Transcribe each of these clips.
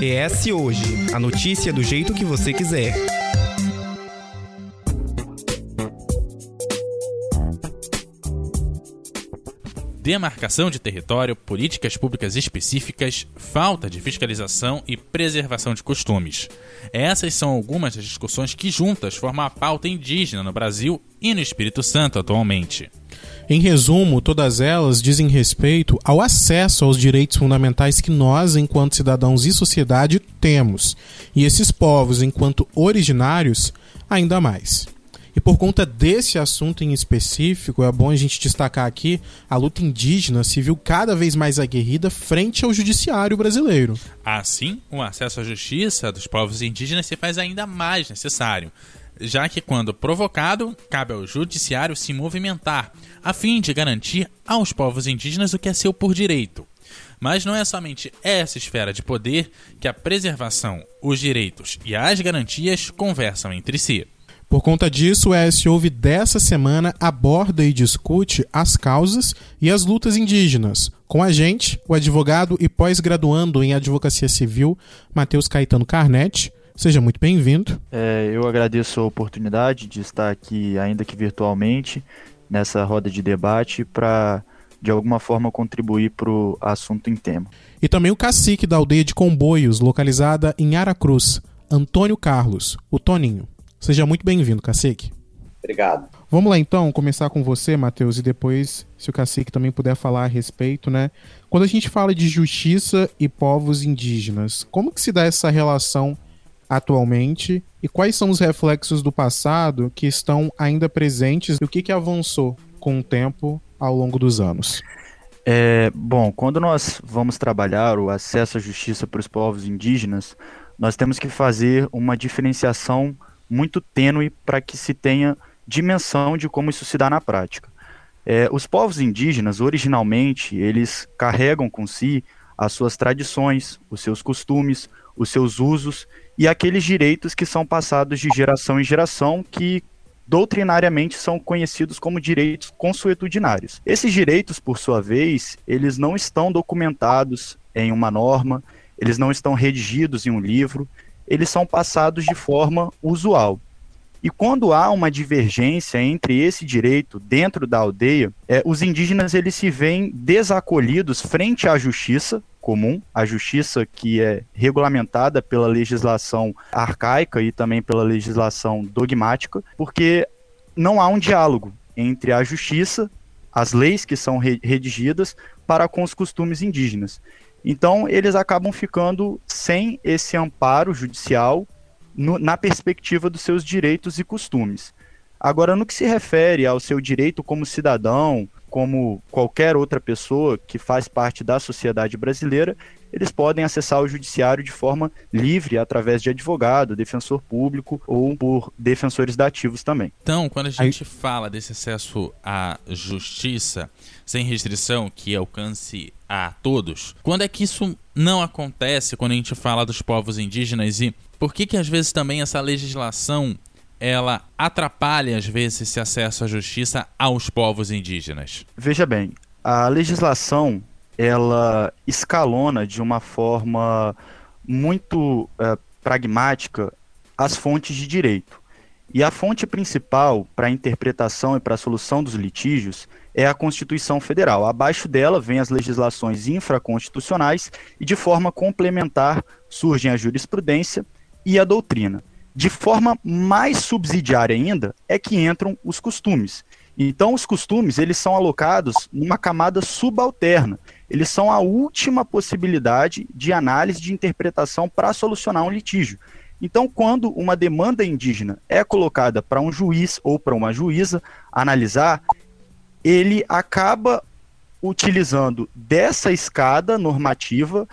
ES Hoje a notícia do jeito que você quiser. Demarcação de território, políticas públicas específicas, falta de fiscalização e preservação de costumes. Essas são algumas das discussões que juntas formam a pauta indígena no Brasil e no Espírito Santo atualmente. Em resumo, todas elas dizem respeito ao acesso aos direitos fundamentais que nós, enquanto cidadãos e sociedade, temos, e esses povos, enquanto originários, ainda mais. E por conta desse assunto em específico, é bom a gente destacar aqui a luta indígena se viu cada vez mais aguerrida frente ao judiciário brasileiro. Assim, o acesso à justiça dos povos indígenas se faz ainda mais necessário, já que, quando provocado, cabe ao judiciário se movimentar, a fim de garantir aos povos indígenas o que é seu por direito. Mas não é somente essa esfera de poder que a preservação, os direitos e as garantias conversam entre si. Por conta disso, o ES dessa semana aborda e discute as causas e as lutas indígenas. Com a gente, o advogado e pós-graduando em Advocacia Civil, Matheus Caetano Carnetti. Seja muito bem-vindo. É, eu agradeço a oportunidade de estar aqui, ainda que virtualmente, nessa roda de debate para, de alguma forma, contribuir para o assunto em tema. E também o cacique da aldeia de Comboios, localizada em Aracruz, Antônio Carlos, o Toninho. Seja muito bem-vindo, Cacique. Obrigado. Vamos lá então, começar com você, Matheus, e depois, se o Cacique também puder falar a respeito, né? Quando a gente fala de justiça e povos indígenas, como que se dá essa relação atualmente e quais são os reflexos do passado que estão ainda presentes e o que, que avançou com o tempo ao longo dos anos? É, bom, quando nós vamos trabalhar o acesso à justiça para os povos indígenas, nós temos que fazer uma diferenciação muito tênue para que se tenha dimensão de como isso se dá na prática. É, os povos indígenas, originalmente, eles carregam com si as suas tradições, os seus costumes, os seus usos e aqueles direitos que são passados de geração em geração que doutrinariamente são conhecidos como direitos consuetudinários. Esses direitos, por sua vez, eles não estão documentados em uma norma, eles não estão redigidos em um livro, eles são passados de forma usual. E quando há uma divergência entre esse direito dentro da aldeia, é, os indígenas eles se veem desacolhidos frente à justiça comum, a justiça que é regulamentada pela legislação arcaica e também pela legislação dogmática, porque não há um diálogo entre a justiça, as leis que são redigidas para com os costumes indígenas. Então, eles acabam ficando sem esse amparo judicial no, na perspectiva dos seus direitos e costumes. Agora, no que se refere ao seu direito como cidadão, como qualquer outra pessoa que faz parte da sociedade brasileira, eles podem acessar o judiciário de forma livre através de advogado, defensor público ou por defensores dativos também. Então, quando a gente Aí... fala desse acesso à justiça sem restrição que alcance a todos, quando é que isso não acontece quando a gente fala dos povos indígenas e por que que às vezes também essa legislação ela atrapalha às vezes esse acesso à justiça aos povos indígenas? Veja bem, a legislação ela escalona de uma forma muito é, pragmática as fontes de direito. E a fonte principal para a interpretação e para a solução dos litígios é a Constituição Federal. Abaixo dela vem as legislações infraconstitucionais e, de forma complementar, surgem a jurisprudência e a doutrina. De forma mais subsidiária ainda, é que entram os costumes. Então, os costumes eles são alocados numa camada subalterna. Eles são a última possibilidade de análise de interpretação para solucionar um litígio. Então, quando uma demanda indígena é colocada para um juiz ou para uma juíza analisar, ele acaba utilizando dessa escada normativa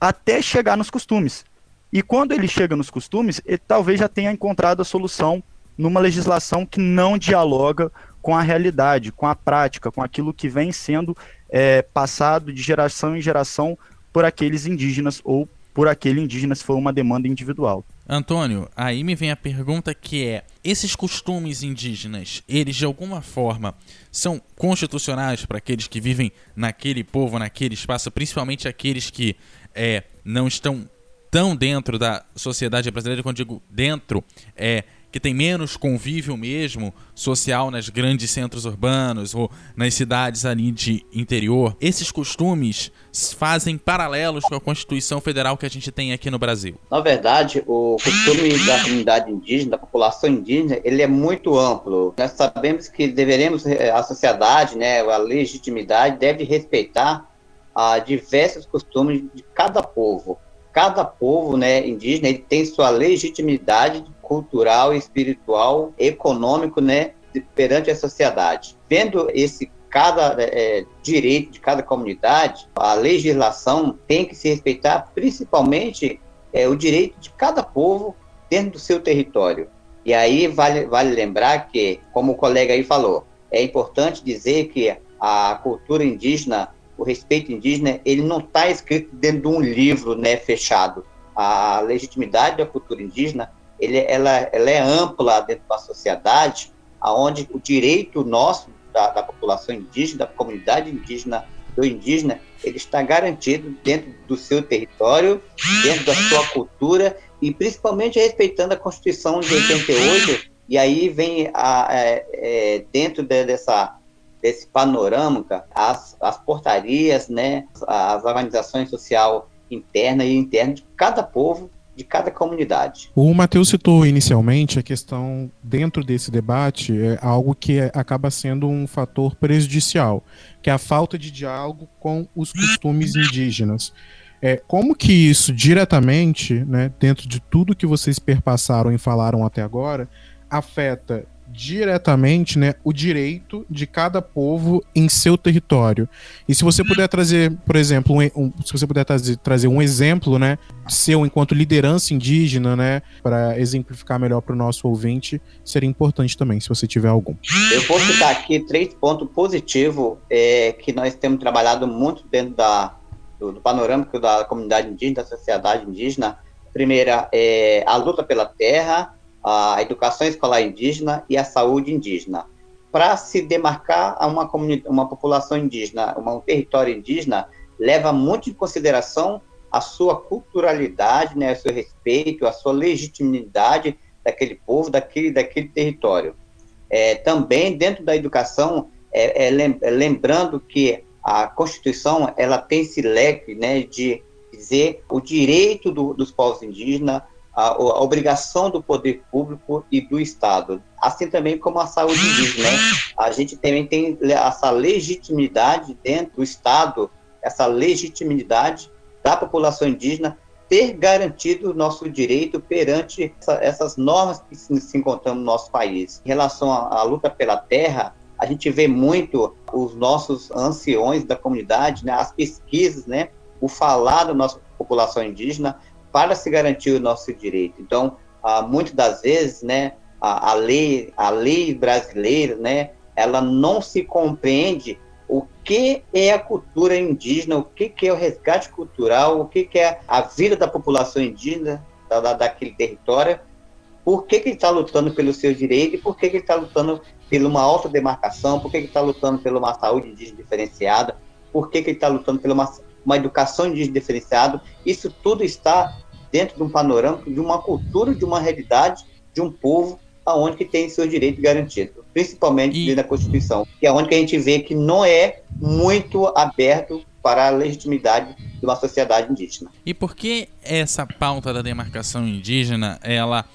até chegar nos costumes. E quando ele chega nos costumes, ele talvez já tenha encontrado a solução numa legislação que não dialoga com a realidade, com a prática, com aquilo que vem sendo é, passado de geração em geração por aqueles indígenas ou por aquele indígena se for uma demanda individual. Antônio, aí me vem a pergunta que é: esses costumes indígenas, eles de alguma forma são constitucionais para aqueles que vivem naquele povo, naquele espaço, principalmente aqueles que é, não estão estão dentro da sociedade brasileira, quando digo dentro, é que tem menos convívio mesmo social nas grandes centros urbanos ou nas cidades ali de interior, esses costumes fazem paralelos com a Constituição Federal que a gente tem aqui no Brasil? Na verdade, o costume da comunidade indígena, da população indígena, ele é muito amplo. Nós sabemos que deveremos, eh, a sociedade, né, a legitimidade deve respeitar a diversos costumes de cada povo. Cada povo né, indígena ele tem sua legitimidade cultural, espiritual, econômico, né, perante a sociedade. Vendo esse cada é, direito de cada comunidade, a legislação tem que se respeitar principalmente é, o direito de cada povo dentro do seu território. E aí vale, vale lembrar que, como o colega aí falou, é importante dizer que a cultura indígena, o respeito indígena, ele não está escrito dentro de um livro né, fechado. A legitimidade da cultura indígena ele, ela, ela é ampla dentro da sociedade, aonde o direito nosso da, da, população indígena, da comunidade indígena, do indígena, ele está garantido dentro do seu território, dentro da sua cultura e principalmente respeitando a Constituição de 88. E aí vem a, é, é, dentro de, dessa desse panorama as, as portarias, né, as organizações social interna e interna de cada povo de cada comunidade. O Matheus citou inicialmente a questão, dentro desse debate, é algo que é, acaba sendo um fator prejudicial, que é a falta de diálogo com os costumes indígenas. É, como que isso diretamente, né, dentro de tudo que vocês perpassaram e falaram até agora, afeta diretamente né, o direito de cada povo em seu território. E se você puder trazer, por exemplo, um, um, se você puder trazer, trazer um exemplo né, seu enquanto liderança indígena, né, para exemplificar melhor para o nosso ouvinte, seria importante também, se você tiver algum. Eu vou citar aqui três pontos positivos é, que nós temos trabalhado muito dentro da, do, do panorâmico da comunidade indígena, da sociedade indígena. Primeira, é a luta pela terra, a educação escolar indígena e a saúde indígena. Para se demarcar a uma, uma população indígena, uma, um território indígena, leva muito em consideração a sua culturalidade, né, o seu respeito, a sua legitimidade daquele povo, daquele, daquele território. É, também, dentro da educação, é, é, é lembrando que a Constituição ela tem esse leque né, de dizer o direito do, dos povos indígenas, a, a, obrigação do poder público e do Estado, assim também como a saúde indígena. Né? A gente também tem essa legitimidade dentro do Estado, essa legitimidade da população indígena ter garantido o nosso direito perante essa, essas normas que se, se encontram no nosso país. Em relação à, à luta pela terra, a gente vê muito os nossos anciões da comunidade, né, as pesquisas, né, o falar da nossa população indígena, para se garantir o nosso direito. Então, ah, muitas das vezes, né, a, a, lei, a lei brasileira, né, ela não se compreende o que é a cultura indígena, o que, que é o resgate cultural, o que, que é a vida da população indígena da, da daquele território, por que, que ele está lutando pelo seu direito e por que, que ele está lutando por uma alta demarcação, por que, que ele está lutando por uma saúde indígena diferenciada, por que, que ele está lutando por uma, uma educação indígena diferenciada. Isso tudo está dentro de um panorama, de uma cultura, de uma realidade, de um povo aonde que tem seus direitos garantidos, principalmente e... da Constituição, que é onde que a gente vê que não é muito aberto para a legitimidade de uma sociedade indígena. E por que essa pauta da demarcação indígena, ela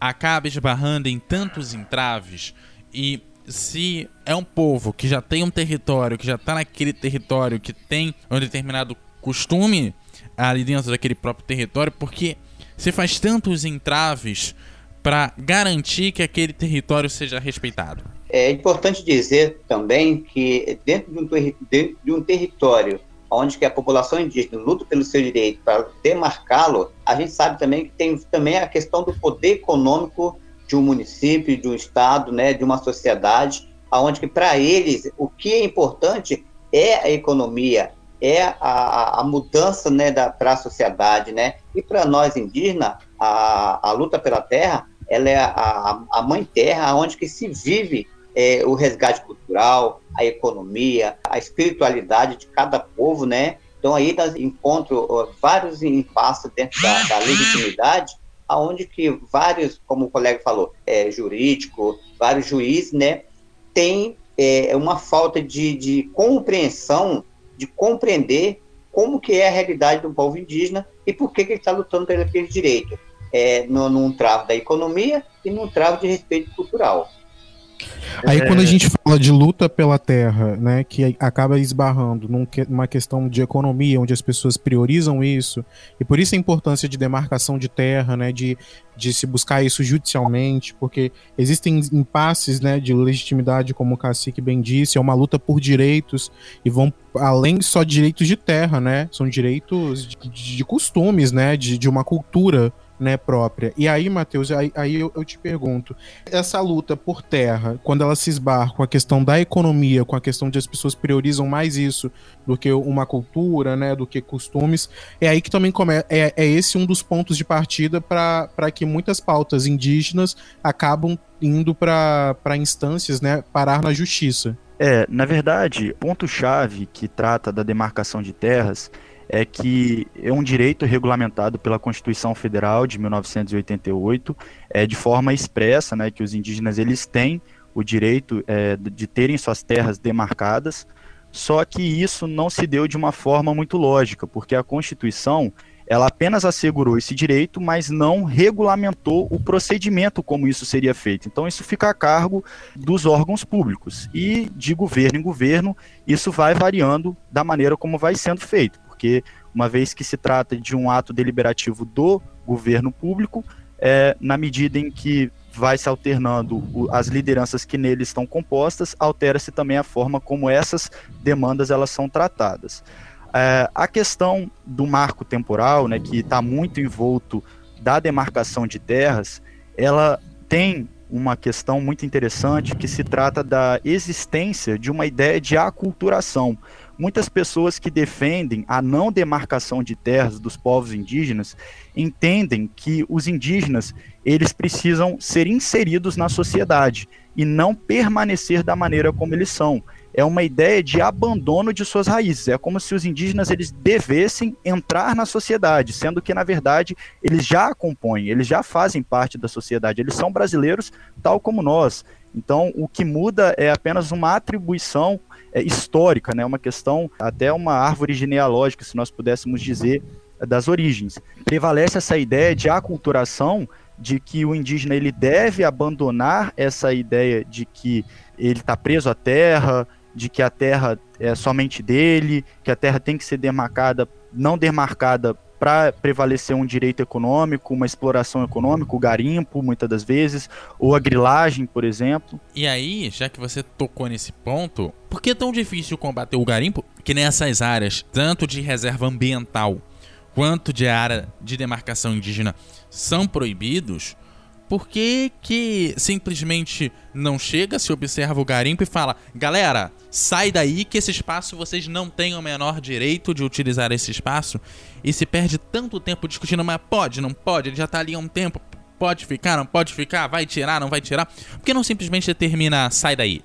acaba esbarrando em tantos entraves e se é um povo que já tem um território, que já está naquele território, que tem um determinado costume ali dentro daquele próprio território, porque você faz tantos entraves para garantir que aquele território seja respeitado. É importante dizer também que dentro de um, dentro de um território onde que a população indígena luta pelo seu direito para demarcá-lo, a gente sabe também que tem também a questão do poder econômico de um município, de um estado, né, de uma sociedade, aonde que para eles o que é importante é a economia, é a, a mudança né, para a sociedade, né? E para nós indígenas, a, a luta pela terra, ela é a, a mãe terra, onde que se vive é, o resgate cultural, a economia, a espiritualidade de cada povo, né? Então aí nós encontro vários impasses dentro da, da legitimidade, aonde que vários, como o colega falou, é, jurídico, vários juízes, né, tem é, uma falta de, de compreensão, de compreender como que é a realidade do povo indígena e por que, que ele está lutando pelo direito, é, no, num travo da economia e num travo de respeito cultural. Aí é... quando a gente fala de luta pela terra, né, que acaba esbarrando numa questão de economia, onde as pessoas priorizam isso, e por isso a importância de demarcação de terra, né, de, de se buscar isso judicialmente, porque existem impasses, né, de legitimidade, como o Cacique bem disse, é uma luta por direitos, e vão além só de direitos de terra, né, são direitos de, de costumes, né, de, de uma cultura, né, própria. E aí, Matheus, aí, aí eu, eu, te pergunto, essa luta por terra, quando ela se esbarra com a questão da economia, com a questão de as pessoas priorizam mais isso do que uma cultura, né, do que costumes, é aí que também começa, é, é esse um dos pontos de partida para que muitas pautas indígenas acabam indo para instâncias, né, parar na justiça. É, na verdade, ponto-chave que trata da demarcação de terras é que é um direito regulamentado pela Constituição Federal de 1988, é, de forma expressa, né, que os indígenas eles têm o direito é, de terem suas terras demarcadas, só que isso não se deu de uma forma muito lógica, porque a Constituição ela apenas assegurou esse direito, mas não regulamentou o procedimento como isso seria feito. Então, isso fica a cargo dos órgãos públicos. E de governo em governo, isso vai variando da maneira como vai sendo feito porque uma vez que se trata de um ato deliberativo do governo público, é, na medida em que vai se alternando as lideranças que nele estão compostas, altera-se também a forma como essas demandas elas são tratadas. É, a questão do marco temporal, né, que está muito envolto da demarcação de terras, ela tem uma questão muito interessante que se trata da existência de uma ideia de aculturação muitas pessoas que defendem a não demarcação de terras dos povos indígenas entendem que os indígenas eles precisam ser inseridos na sociedade e não permanecer da maneira como eles são. É uma ideia de abandono de suas raízes. É como se os indígenas eles devessem entrar na sociedade, sendo que na verdade eles já a compõem, eles já fazem parte da sociedade. Eles são brasileiros tal como nós. Então, o que muda é apenas uma atribuição é, histórica, né? uma questão, até uma árvore genealógica, se nós pudéssemos dizer, das origens. Prevalece essa ideia de aculturação, de que o indígena ele deve abandonar essa ideia de que ele está preso à terra, de que a terra é somente dele, que a terra tem que ser demarcada, não demarcada para prevalecer um direito econômico, uma exploração econômica, o garimpo, muitas das vezes, ou a grilagem, por exemplo. E aí, já que você tocou nesse ponto, por que é tão difícil combater o garimpo que nessas áreas, tanto de reserva ambiental quanto de área de demarcação indígena, são proibidos? Por que, que simplesmente não chega, se observa o garimpo e fala: galera, sai daí que esse espaço vocês não têm o menor direito de utilizar esse espaço? E se perde tanto tempo discutindo, mas pode, não pode, ele já tá ali há um tempo, pode ficar, não pode ficar, vai tirar, não vai tirar? Por que não simplesmente determina sai daí?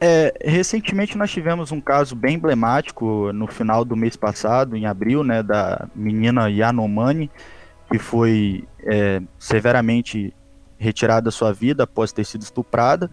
É, recentemente nós tivemos um caso bem emblemático no final do mês passado, em abril, né, da menina Yanomani, que foi é, severamente retirada da sua vida após ter sido estuprada,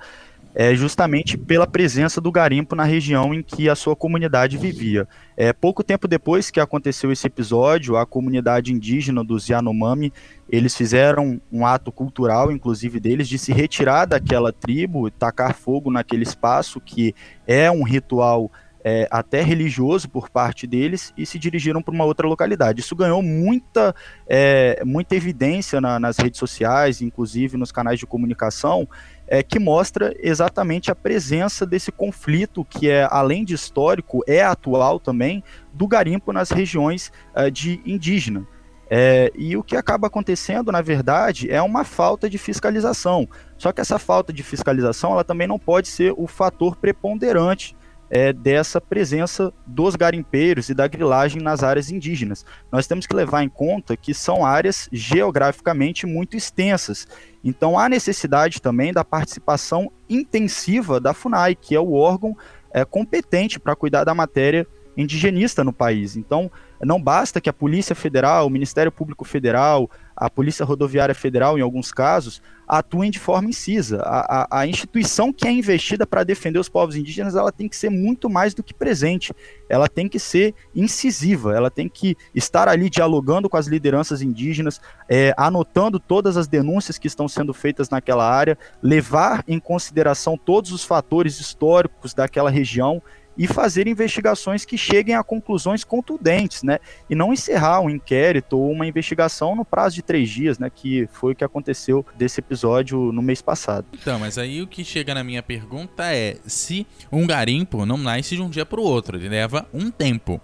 é justamente pela presença do garimpo na região em que a sua comunidade vivia. É, pouco tempo depois que aconteceu esse episódio, a comunidade indígena dos Yanomami, eles fizeram um ato cultural, inclusive deles, de se retirar daquela tribo, tacar fogo naquele espaço, que é um ritual é, até religioso por parte deles e se dirigiram para uma outra localidade. Isso ganhou muita, é, muita evidência na, nas redes sociais, inclusive nos canais de comunicação, é, que mostra exatamente a presença desse conflito que é, além de histórico, é atual também, do garimpo nas regiões é, de indígena. É, e o que acaba acontecendo, na verdade, é uma falta de fiscalização. Só que essa falta de fiscalização ela também não pode ser o fator preponderante é, dessa presença dos garimpeiros e da grilagem nas áreas indígenas. Nós temos que levar em conta que são áreas geograficamente muito extensas. Então há necessidade também da participação intensiva da FUNAI, que é o órgão é, competente para cuidar da matéria indigenista no país. Então, não basta que a Polícia Federal, o Ministério Público Federal, a Polícia Rodoviária Federal, em alguns casos, atuem de forma incisa. A, a, a instituição que é investida para defender os povos indígenas, ela tem que ser muito mais do que presente. Ela tem que ser incisiva, ela tem que estar ali dialogando com as lideranças indígenas, é, anotando todas as denúncias que estão sendo feitas naquela área, levar em consideração todos os fatores históricos daquela região e fazer investigações que cheguem a conclusões contundentes, né? E não encerrar um inquérito ou uma investigação no prazo de três dias, né? Que foi o que aconteceu desse episódio no mês passado. Então, mas aí o que chega na minha pergunta é se um garimpo não nasce de um dia para o outro, ele leva um tempo.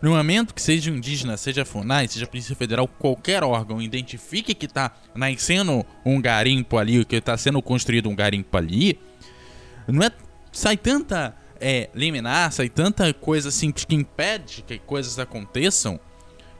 No momento que seja indígena, seja FUNAI, seja Polícia Federal, qualquer órgão identifique que está nascendo um garimpo ali, que está sendo construído um garimpo ali, não é sai tanta é, liminar, sai tanta coisa assim que impede que coisas aconteçam,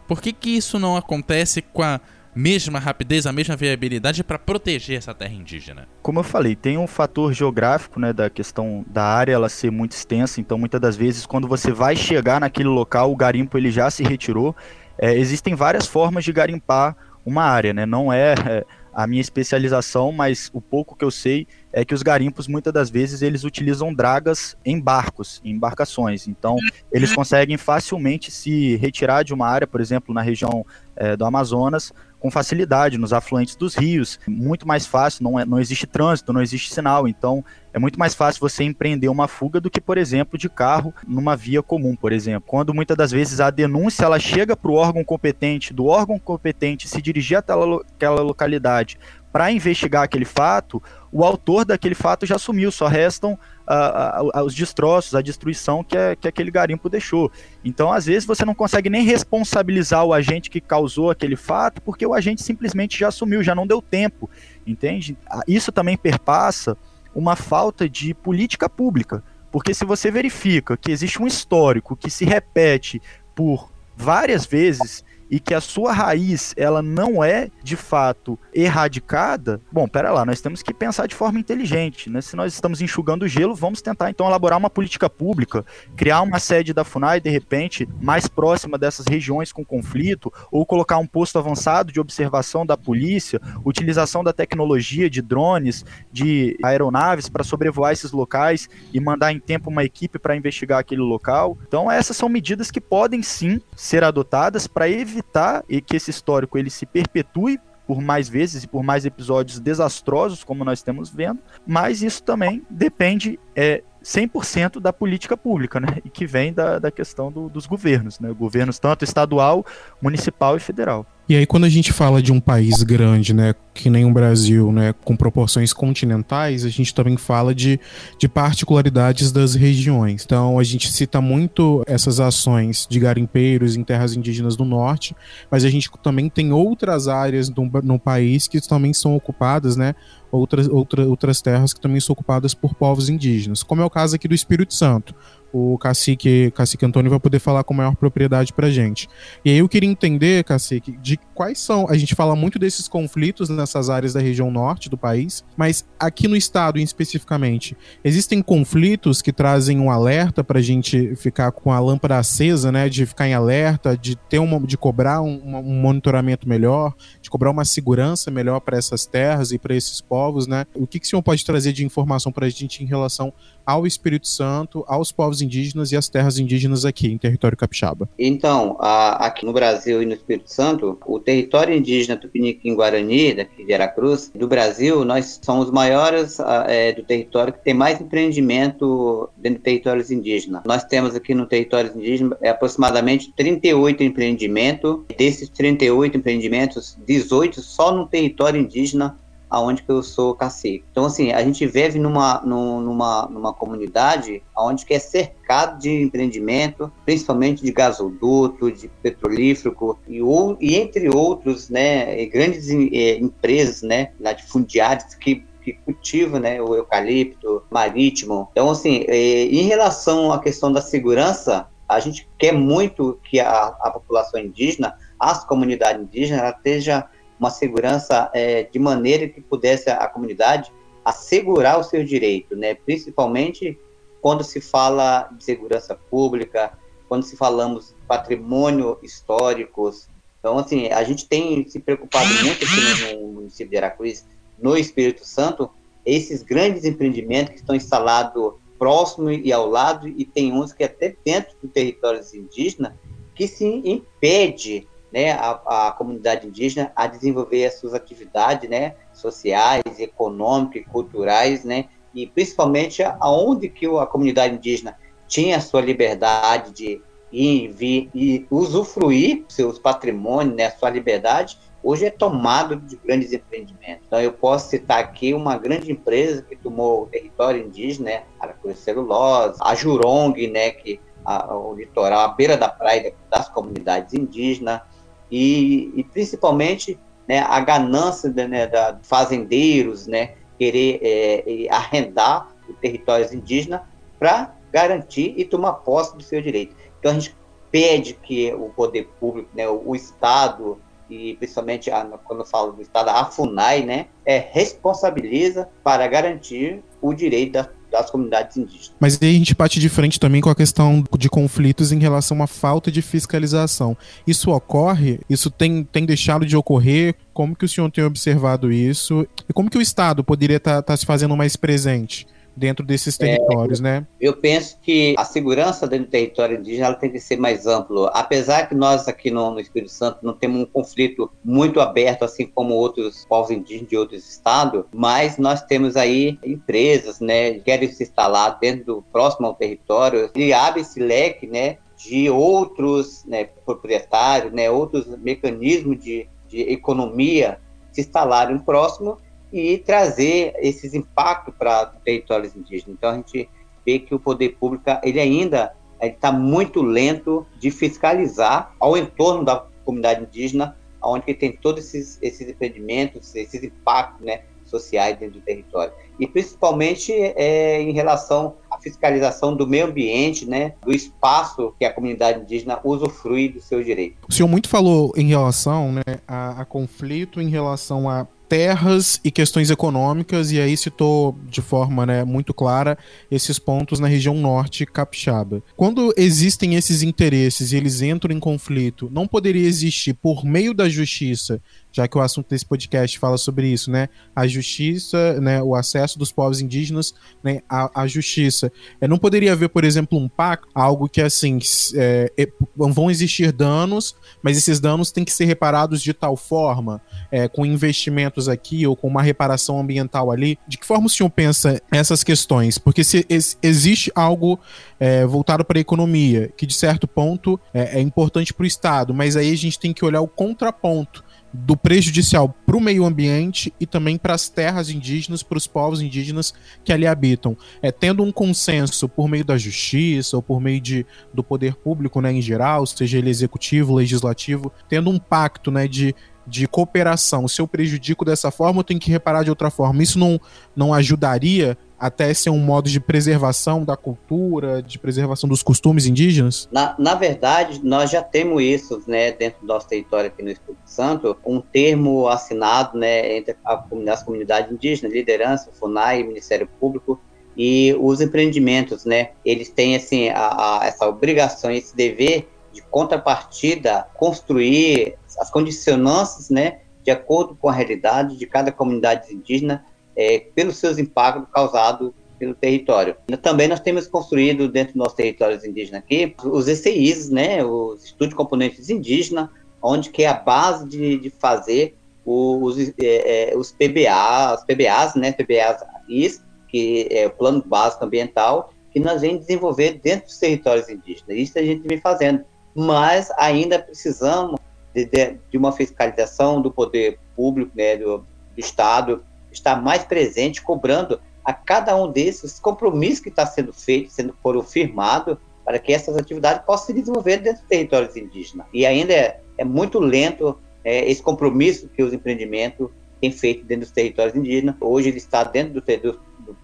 por que, que isso não acontece com a mesma rapidez, a mesma viabilidade para proteger essa terra indígena? Como eu falei, tem um fator geográfico, né, da questão da área ela ser muito extensa, então muitas das vezes quando você vai chegar naquele local, o garimpo ele já se retirou. É, existem várias formas de garimpar uma área, né? Não é, é a minha especialização, mas o pouco que eu sei é que os garimpos muitas das vezes eles utilizam dragas em barcos, em embarcações. Então eles conseguem facilmente se retirar de uma área, por exemplo, na região é, do Amazonas, com facilidade nos afluentes dos rios, muito mais fácil, não, é, não existe trânsito, não existe sinal, então é muito mais fácil você empreender uma fuga do que, por exemplo, de carro numa via comum, por exemplo. Quando muitas das vezes a denúncia ela chega para o órgão competente, do órgão competente se dirigir até aquela localidade para investigar aquele fato, o autor daquele fato já sumiu, só restam uh, uh, os destroços, a destruição que, é, que aquele garimpo deixou. Então, às vezes, você não consegue nem responsabilizar o agente que causou aquele fato, porque o agente simplesmente já sumiu, já não deu tempo, entende? Ah, isso também perpassa uma falta de política pública, porque se você verifica que existe um histórico que se repete por várias vezes e que a sua raiz ela não é de fato erradicada, bom, pera lá, nós temos que pensar de forma inteligente, né? Se nós estamos enxugando gelo, vamos tentar então elaborar uma política pública, criar uma sede da FUNAI de repente mais próxima dessas regiões com conflito, ou colocar um posto avançado de observação da polícia, utilização da tecnologia de drones, de aeronaves para sobrevoar esses locais e mandar em tempo uma equipe para investigar aquele local. Então essas são medidas que podem sim ser adotadas para evitar evitar que esse histórico ele se perpetue por mais vezes e por mais episódios desastrosos, como nós estamos vendo, mas isso também depende é, 100% da política pública, né? E que vem da, da questão do, dos governos, né? Governos tanto estadual, municipal e federal. E aí quando a gente fala de um país grande, né, que nem o Brasil, né, com proporções continentais, a gente também fala de, de particularidades das regiões. Então a gente cita muito essas ações de garimpeiros em terras indígenas do norte, mas a gente também tem outras áreas no, no país que também são ocupadas, né, outras, outra, outras terras que também são ocupadas por povos indígenas, como é o caso aqui do Espírito Santo o cacique, cacique Antônio vai poder falar com maior propriedade pra gente. E aí eu queria entender, cacique, de quais são. A gente fala muito desses conflitos nessas áreas da região norte do país, mas aqui no estado especificamente, existem conflitos que trazem um alerta pra gente ficar com a lâmpada acesa, né? De ficar em alerta, de ter uma. de cobrar um, um monitoramento melhor, de cobrar uma segurança melhor para essas terras e para esses povos, né? O que, que o senhor pode trazer de informação pra gente em relação ao Espírito Santo, aos povos indígenas e às terras indígenas aqui em território capixaba? Então, a, aqui no Brasil e no Espírito Santo, o território indígena Tupiniquim-Guarani, daqui de Aracruz, do Brasil, nós somos os maiores é, do território que tem mais empreendimento dentro de territórios indígenas. Nós temos aqui no território indígena é, aproximadamente 38 empreendimentos. Desses 38 empreendimentos, 18 só no território indígena aonde que eu sou cacique. Então, assim, a gente vive numa, numa, numa comunidade onde que é cercado de empreendimento, principalmente de gasoduto, de petrolífero e, ou, e entre outros, né, grandes é, empresas, né, latifundiárias que que cultiva né, o eucalipto marítimo. Então, assim, é, em relação à questão da segurança, a gente quer muito que a, a população indígena, as comunidades indígenas, esteja uma segurança é, de maneira que pudesse a, comunidade assegurar o seu direito, né? principalmente quando se fala de segurança pública, quando se falamos patrimônio históricos. Então, assim, a gente tem se preocupado muito aqui no, no município de Aracruz, no Espírito Santo, esses grandes empreendimentos que estão instalados próximo e ao lado, e tem uns que até dentro do território indígena, que se impede né, a, a, comunidade indígena a desenvolver as suas atividades né, sociais, econômicas e culturais, né, e principalmente aonde que a comunidade indígena tinha a sua liberdade de ir, vir e usufruir seus patrimônios, né, sua liberdade, hoje é tomado de grandes empreendimentos. Então, eu posso citar aqui uma grande empresa que tomou o território indígena, né, Aracruz Celulose, a Jurong, né, que a, o litoral, a beira da praia das comunidades indígenas, e, e principalmente né, a ganância né, da fazendeiros, né, querer é, arrendar os territórios indígenas para garantir e tomar posse do seu direito. Então a gente pede que o poder público, né, o, o Estado e principalmente a, quando eu falo do Estado, a FUNAI, né, é, responsabiliza para garantir o direito da, das comunidades indígenas. Mas aí a gente bate de frente também com a questão de conflitos em relação à falta de fiscalização. Isso ocorre? Isso tem, tem deixado de ocorrer? Como que o senhor tem observado isso? E como que o Estado poderia estar tá, tá se fazendo mais presente? Dentro desses territórios, é, né? Eu penso que a segurança dentro do território indígena tem que ser mais amplo. Apesar que nós aqui no, no, Espírito Santo não temos um conflito muito aberto, assim como outros povos indígenas de outros estados, mas nós temos aí empresas, né, que querem se instalar dentro do próximo ao território e abre esse leque, né, de outros né, proprietários, né, outros mecanismos de, de economia se instalarem próximo e trazer esses impactos para territórios indígenas. Então a gente vê que o poder público ele ainda está muito lento de fiscalizar ao entorno da comunidade indígena, onde tem todos esses, esses empreendimentos, esses impactos né, sociais dentro do território. E principalmente é, em relação à fiscalização do meio ambiente, né, do espaço que a comunidade indígena usufrui do seu direito. O senhor muito falou em relação né, a, a conflito em relação a terras e questões econômicas, e aí citou de forma né, muito clara esses pontos na região norte capixaba. Quando existem esses interesses e eles entram em conflito, não poderia existir, por meio da justiça, já que o assunto desse podcast fala sobre isso, né? A justiça, né? O acesso dos povos indígenas né? à, justiça. É, não poderia haver, por exemplo, um pacto, algo que assim é, é, vão existir danos, mas esses danos têm que ser reparados de tal forma, é, com investimentos aqui ou com uma reparação ambiental ali. De que forma o senhor pensa essas questões? Porque se existe algo é, voltado para a economia, que de certo ponto é, é importante para o Estado, mas aí a gente tem que olhar o contraponto do prejudicial para o meio ambiente e também para as terras indígenas, para os povos indígenas que ali habitam. É, tendo um consenso por meio da justiça ou por meio de, do poder público né, em geral, seja ele executivo, legislativo, tendo um pacto né, de, de cooperação. Se eu prejudico dessa forma, eu tenho que reparar de outra forma. Isso não, não ajudaria até ser um modo de preservação da cultura, de preservação dos costumes indígenas? Na, na verdade, nós já temos isso né, dentro do nosso território aqui no Espírito Santo, um termo assinado né, entre a, as comunidades indígenas, liderança, FUNAI, Ministério Público, e os empreendimentos, né, eles têm assim, a, a, essa obrigação, esse dever de contrapartida, construir as condicionantes né, de acordo com a realidade de cada comunidade indígena é, pelos seus impactos causados pelo território. Também nós temos construído dentro dos nossos territórios indígenas aqui os ECIs, né, os Estudos de Componentes Indígenas, onde que é a base de, de fazer os, é, é, os PBA, os PBAs, né, PBAs IS, que é o Plano Básico Ambiental, que nós vem desenvolver dentro dos territórios indígenas. Isso a gente vem fazendo, mas ainda precisamos de, de, uma fiscalização do poder público, né, do, do Estado, estar mais presente, cobrando a cada um desses compromissos que está sendo feito, sendo foram firmado, para que essas atividades possam se desenvolver dentro dos territórios indígenas. E ainda é, é muito lento é, esse compromisso que os empreendimentos têm feito dentro dos territórios indígenas. Hoje ele está dentro do, do,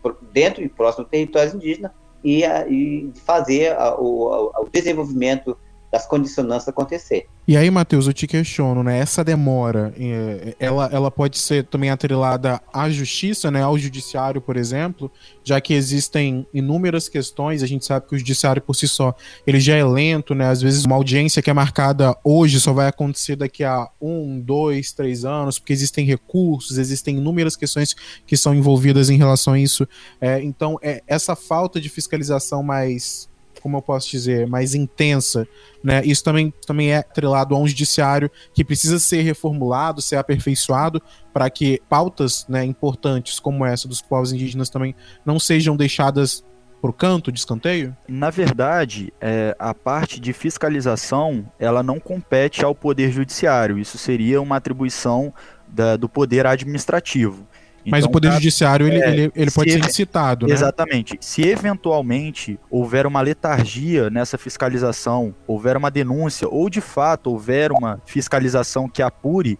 do dentro e próximo dos territórios indígenas e, a, e fazer a, o, o, desenvolvimento das condicionantes acontecer. E aí, Matheus, eu te questiono, né? Essa demora, é, ela, ela pode ser também atrelada à justiça, né? Ao judiciário, por exemplo, já que existem inúmeras questões, a gente sabe que o judiciário por si só, ele já é lento, né? Às vezes uma audiência que é marcada hoje só vai acontecer daqui a um, dois, três anos, porque existem recursos, existem inúmeras questões que são envolvidas em relação a isso. É, então, é, essa falta de fiscalização mais como eu posso dizer, mais intensa, né? Isso também, também é atrelado a um judiciário que precisa ser reformulado, ser aperfeiçoado, para que pautas né, importantes como essa dos povos indígenas também não sejam deixadas por canto, de escanteio? Na verdade, é, a parte de fiscalização ela não compete ao poder judiciário. Isso seria uma atribuição da, do poder administrativo. Mas então, o Poder Judiciário ele, é, ele, ele pode ser incitado, né? Exatamente. Se eventualmente houver uma letargia nessa fiscalização, houver uma denúncia, ou de fato houver uma fiscalização que apure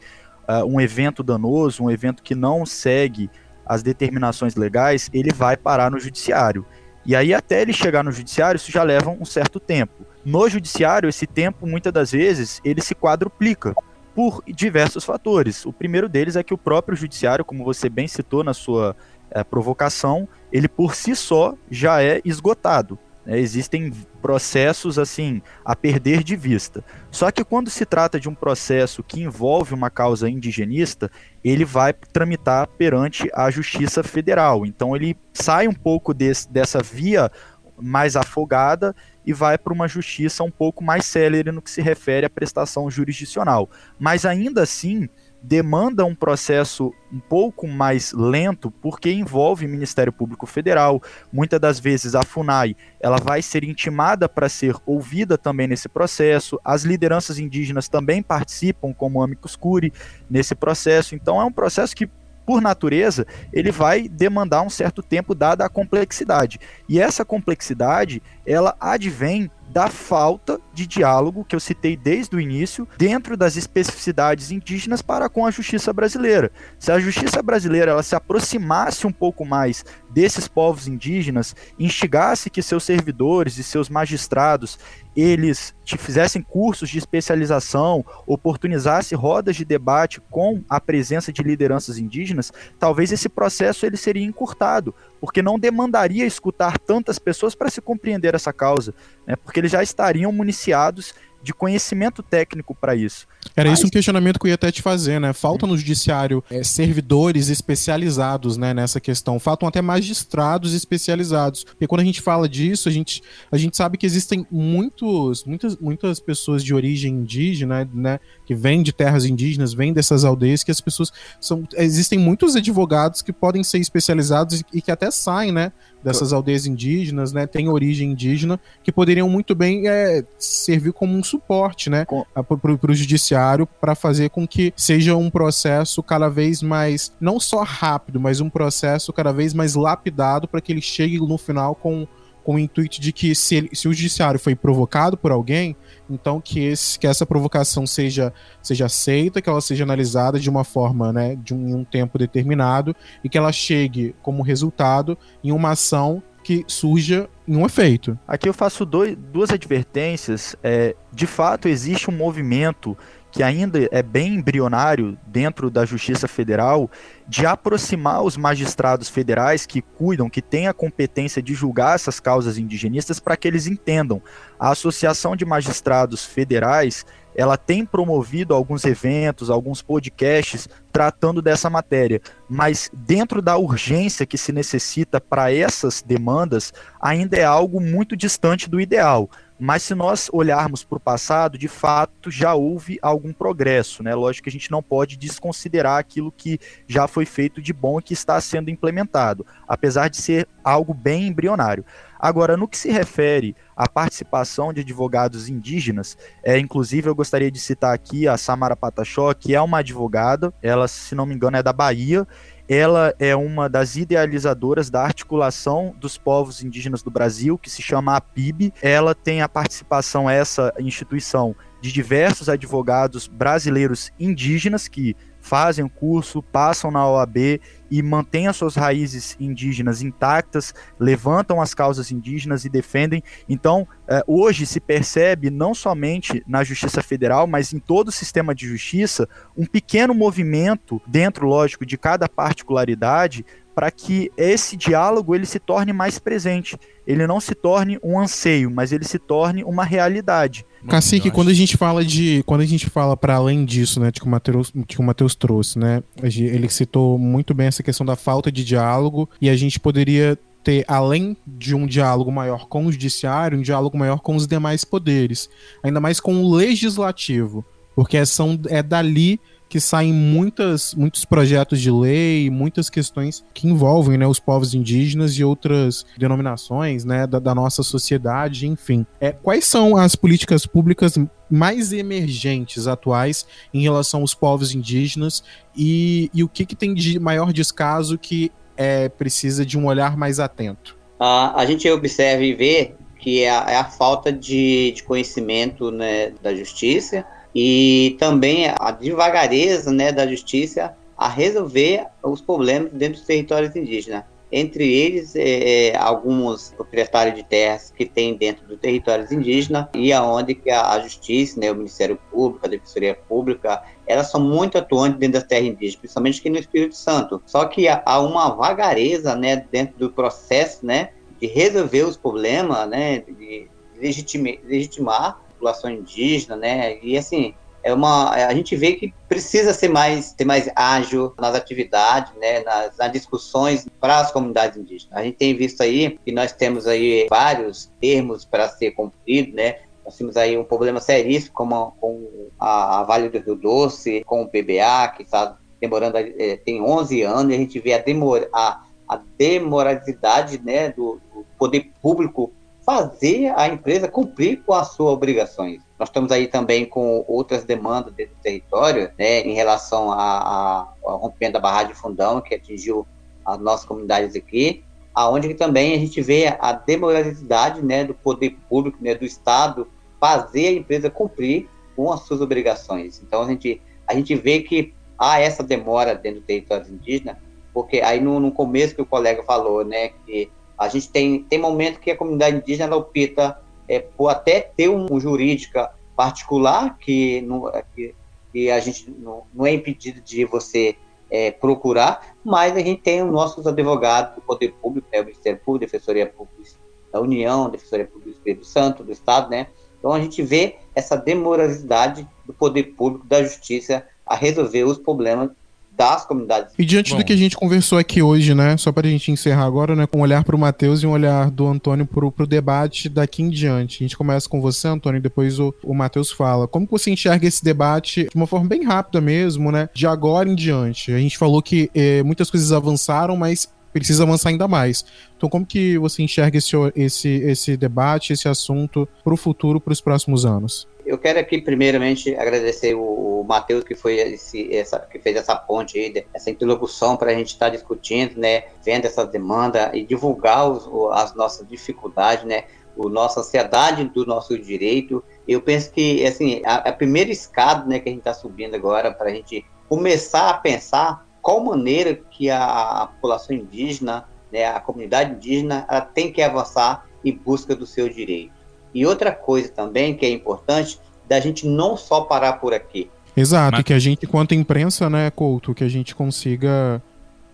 uh, um evento danoso, um evento que não segue as determinações legais, ele vai parar no Judiciário. E aí, até ele chegar no Judiciário, isso já leva um certo tempo. No Judiciário, esse tempo, muitas das vezes, ele se quadruplica por diversos fatores. O primeiro deles é que o próprio judiciário, como você bem citou na sua é, provocação, ele por si só já é esgotado. Né? Existem processos assim a perder de vista. Só que quando se trata de um processo que envolve uma causa indigenista, ele vai tramitar perante a Justiça Federal. Então ele sai um pouco desse, dessa via mais afogada e vai para uma justiça um pouco mais célere no que se refere à prestação jurisdicional. Mas ainda assim, demanda um processo um pouco mais lento, porque envolve Ministério Público Federal. Muitas das vezes a FUNAI ela vai ser intimada para ser ouvida também nesse processo. As lideranças indígenas também participam como amicus curi nesse processo. Então é um processo que por natureza, ele vai demandar um certo tempo dada a complexidade. E essa complexidade, ela advém da falta de diálogo que eu citei desde o início dentro das especificidades indígenas para com a justiça brasileira. Se a justiça brasileira ela se aproximasse um pouco mais desses povos indígenas, instigasse que seus servidores e seus magistrados eles te fizessem cursos de especialização, oportunizasse rodas de debate com a presença de lideranças indígenas, talvez esse processo ele seria encurtado, porque não demandaria escutar tantas pessoas para se compreender essa causa, né? porque eles já estariam municiados de conhecimento técnico para isso. Era Mas... isso um questionamento que eu ia até te fazer, né? Falta no judiciário é, servidores especializados né, nessa questão. Faltam até magistrados especializados. Porque quando a gente fala disso, a gente, a gente sabe que existem muitos, muitas, muitas pessoas de origem indígena, né? Que vêm de terras indígenas, vêm dessas aldeias, que as pessoas são. Existem muitos advogados que podem ser especializados e que até saem, né? Dessas aldeias indígenas, né? Têm origem indígena, que poderiam muito bem é, servir como um suporte, né? Para o judiciário para fazer com que seja um processo cada vez mais, não só rápido, mas um processo cada vez mais lapidado para que ele chegue no final com com o intuito de que se, ele, se, o judiciário foi provocado por alguém, então que, esse, que essa provocação seja, seja aceita, que ela seja analisada de uma forma, né, de um, um tempo determinado e que ela chegue como resultado em uma ação que surja um efeito. Aqui eu faço dois, duas advertências. É, de fato, existe um movimento que ainda é bem embrionário dentro da Justiça Federal, de aproximar os magistrados federais que cuidam, que têm a competência de julgar essas causas indigenistas, para que eles entendam. A Associação de Magistrados Federais ela tem promovido alguns eventos, alguns podcasts tratando dessa matéria, mas dentro da urgência que se necessita para essas demandas, ainda é algo muito distante do ideal. Mas se nós olharmos para o passado, de fato já houve algum progresso, né? Lógico que a gente não pode desconsiderar aquilo que já foi feito de bom e que está sendo implementado, apesar de ser algo bem embrionário. Agora, no que se refere à participação de advogados indígenas, é, inclusive eu gostaria de citar aqui a Samara Pataxó, que é uma advogada, ela, se não me engano, é da Bahia, ela é uma das idealizadoras da articulação dos povos indígenas do Brasil, que se chama APIB. Ela tem a participação, essa instituição, de diversos advogados brasileiros indígenas que fazem o curso, passam na OAB e mantêm as suas raízes indígenas intactas, levantam as causas indígenas e defendem. Então, eh, hoje se percebe, não somente na Justiça Federal, mas em todo o sistema de justiça, um pequeno movimento dentro, lógico, de cada particularidade para que esse diálogo ele se torne mais presente. Ele não se torne um anseio, mas ele se torne uma realidade. Cacique, quando a gente fala de. Quando a gente fala para além disso, né, que o Matheus, que o Matheus trouxe, né? Ele citou muito bem essa questão da falta de diálogo e a gente poderia ter, além de um diálogo maior com o judiciário, um diálogo maior com os demais poderes, ainda mais com o legislativo, porque são, é dali que saem muitas, muitos projetos de lei, muitas questões que envolvem né, os povos indígenas e outras denominações né, da, da nossa sociedade, enfim. É, quais são as políticas públicas mais emergentes atuais em relação aos povos indígenas e, e o que, que tem de maior descaso que é, precisa de um olhar mais atento? Uh, a gente observa e vê que é a, é a falta de, de conhecimento né, da justiça, e também a devagareza né, da justiça a resolver os problemas dentro dos territórios indígenas. Entre eles, é, é alguns proprietários de terras que tem dentro dos territórios indígenas e aonde que a, a justiça, né, o Ministério Público, a Defensoria Pública, elas são muito atuantes dentro das terras indígenas, principalmente aqui no Espírito Santo. Só que há uma vagareza, né, dentro do processo, né, de resolver os problemas, né, de legitimar, legitimar população indígena, né? E assim, é uma a gente vê que precisa ser mais ter mais ágil nas atividades, né, nas, nas discussões para as comunidades indígenas. A gente tem visto aí que nós temos aí vários termos para ser cumprido, né? Nós temos aí um problema seríssimo como com a, a Vale do Rio Doce, com o PBA, que está demorando, é, tem 11 anos, e a gente vê a, demora, a, a demoralidade né, do, do poder público fazer a empresa cumprir com as suas obrigações. Nós estamos aí também com outras demandas dentro do território, né, em relação ao rompimento da barragem de fundão, que atingiu as nossas comunidades aqui, aonde também a gente vê a demoralidade né, do poder público, né, do Estado, fazer a empresa cumprir com as suas obrigações. Então a gente, a gente vê que há essa demora dentro do território indígena, porque aí no, no começo que o colega falou, né, que a gente tem, tem momento que a comunidade indígena opta é, por até ter um, um jurídica particular que, não, é, que, que a gente não, não, é impedido de você é, procurar, mas a gente tem os nossos advogados do Poder Público, né, o Ministério Público, Defensoria Pública da União, Defensoria Pública do Espírito Santo, do Estado, né? Então a gente vê essa demoralidade do poder público, da justiça, a resolver os problemas das comunidades. E diante Bom. do que a gente conversou aqui hoje, né, só para a gente encerrar agora, né, com um olhar para o Matheus e um olhar do Antônio para o debate daqui em diante. A gente começa com você, Antônio, e depois o, o Matheus fala. Como você enxerga esse debate de uma forma bem rápida mesmo, né, de agora em diante? A gente falou que eh, muitas coisas avançaram, mas precisa avançar ainda mais. Então, como que você enxerga esse, esse, esse debate, esse assunto para o futuro, para os próximos anos? Eu quero aqui, primeiramente, agradecer o, o Matheus, que, foi esse, essa, que fez essa ponte aí, essa interlocução para a gente estar tá discutindo, né, vendo essa demanda e divulgar os, as nossas dificuldades, né, a nossa ansiedade do nosso direito. Eu penso que, assim, a, a primeira escada, né, que a gente está subindo agora para a gente começar a pensar qual maneira que a, a população indígena, né, a comunidade indígena, ela tem que avançar em busca do seu direito. E outra coisa também que é importante, da gente não só parar por aqui. Exato, Mas... que a gente, enquanto imprensa, né, Couto, que a gente consiga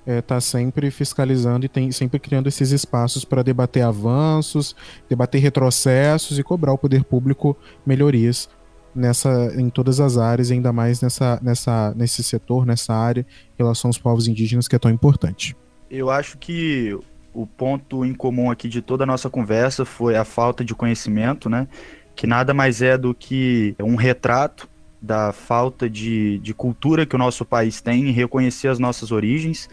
estar é, tá sempre fiscalizando e tem, sempre criando esses espaços para debater avanços, debater retrocessos e cobrar o poder público melhorias nessa em todas as áreas, ainda mais nessa, nessa, nesse setor, nessa área, em relação aos povos indígenas, que é tão importante. Eu acho que o ponto em comum aqui de toda a nossa conversa foi a falta de conhecimento, né? Que nada mais é do que um retrato da falta de, de cultura que o nosso país tem em reconhecer as nossas origens.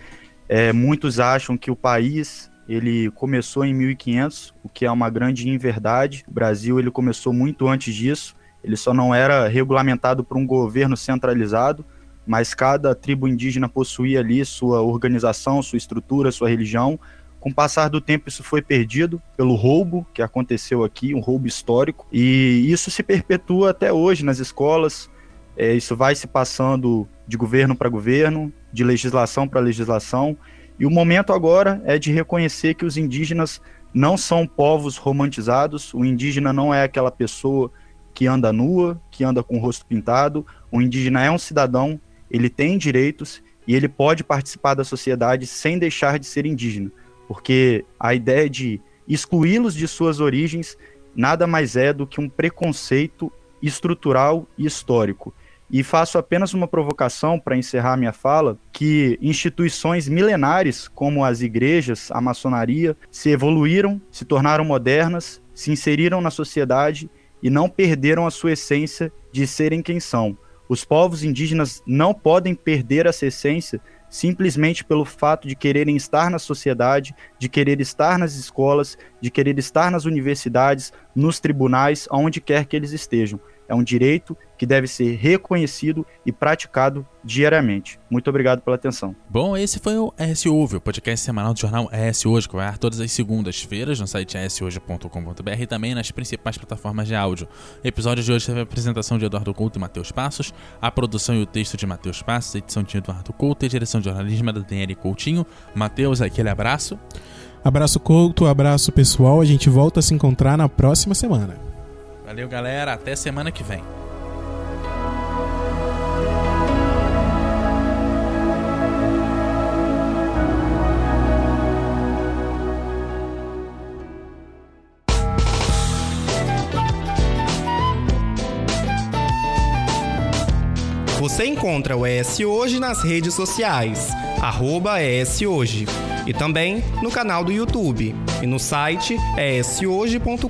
É, muitos acham que o país ele começou em 1500, o que é uma grande inverdade. O Brasil ele começou muito antes disso. Ele só não era regulamentado por um governo centralizado, mas cada tribo indígena possuía ali sua organização, sua estrutura, sua religião, com o passar do tempo, isso foi perdido pelo roubo que aconteceu aqui, um roubo histórico, e isso se perpetua até hoje nas escolas. é, isso vai se passando de governo para governo, de legislação para legislação, e o momento agora é de reconhecer que os indígenas não são povos romantizados, o indígena não é aquela pessoa que anda nua, que anda com o rosto pintado, o indígena é um cidadão, ele tem direitos e ele pode participar da sociedade sem deixar de ser indígena, porque a ideia de excluí-los de suas origens nada mais é do que um preconceito estrutural e histórico. E faço apenas uma provocação para encerrar minha fala, que instituições milenares, como as igrejas, a maçonaria, se evoluíram, se tornaram modernas, se inseriram na sociedade e não perderam a sua essência de serem quem são. Os povos indígenas não podem perder essa essência simplesmente pelo fato de quererem estar na sociedade, de querer estar nas escolas, de querer estar nas universidades, nos tribunais, aonde quer que eles estejam. É um direito que deve ser reconhecido e praticado diariamente. Muito obrigado pela atenção. Bom, esse foi o ES Ouve, o podcast semanal do jornal ES Hoje, que vai ar todas as segundas-feiras no site eshoje.com.br e também nas principais plataformas de áudio. O episódio de hoje teve a apresentação de Eduardo Couto e Matheus Passos, a produção e o texto de Matheus Passos, a edição de Eduardo Couto e a direção de jornalismo da Daniele Coutinho. Matheus, aquele abraço. Abraço Couto, abraço pessoal. A gente volta a se encontrar na próxima semana. Valeu, galera. Até semana que vem. Você encontra o ES Hoje nas redes sociais, arroba ES Hoje, e também no canal do YouTube e no site eshoje.com.br.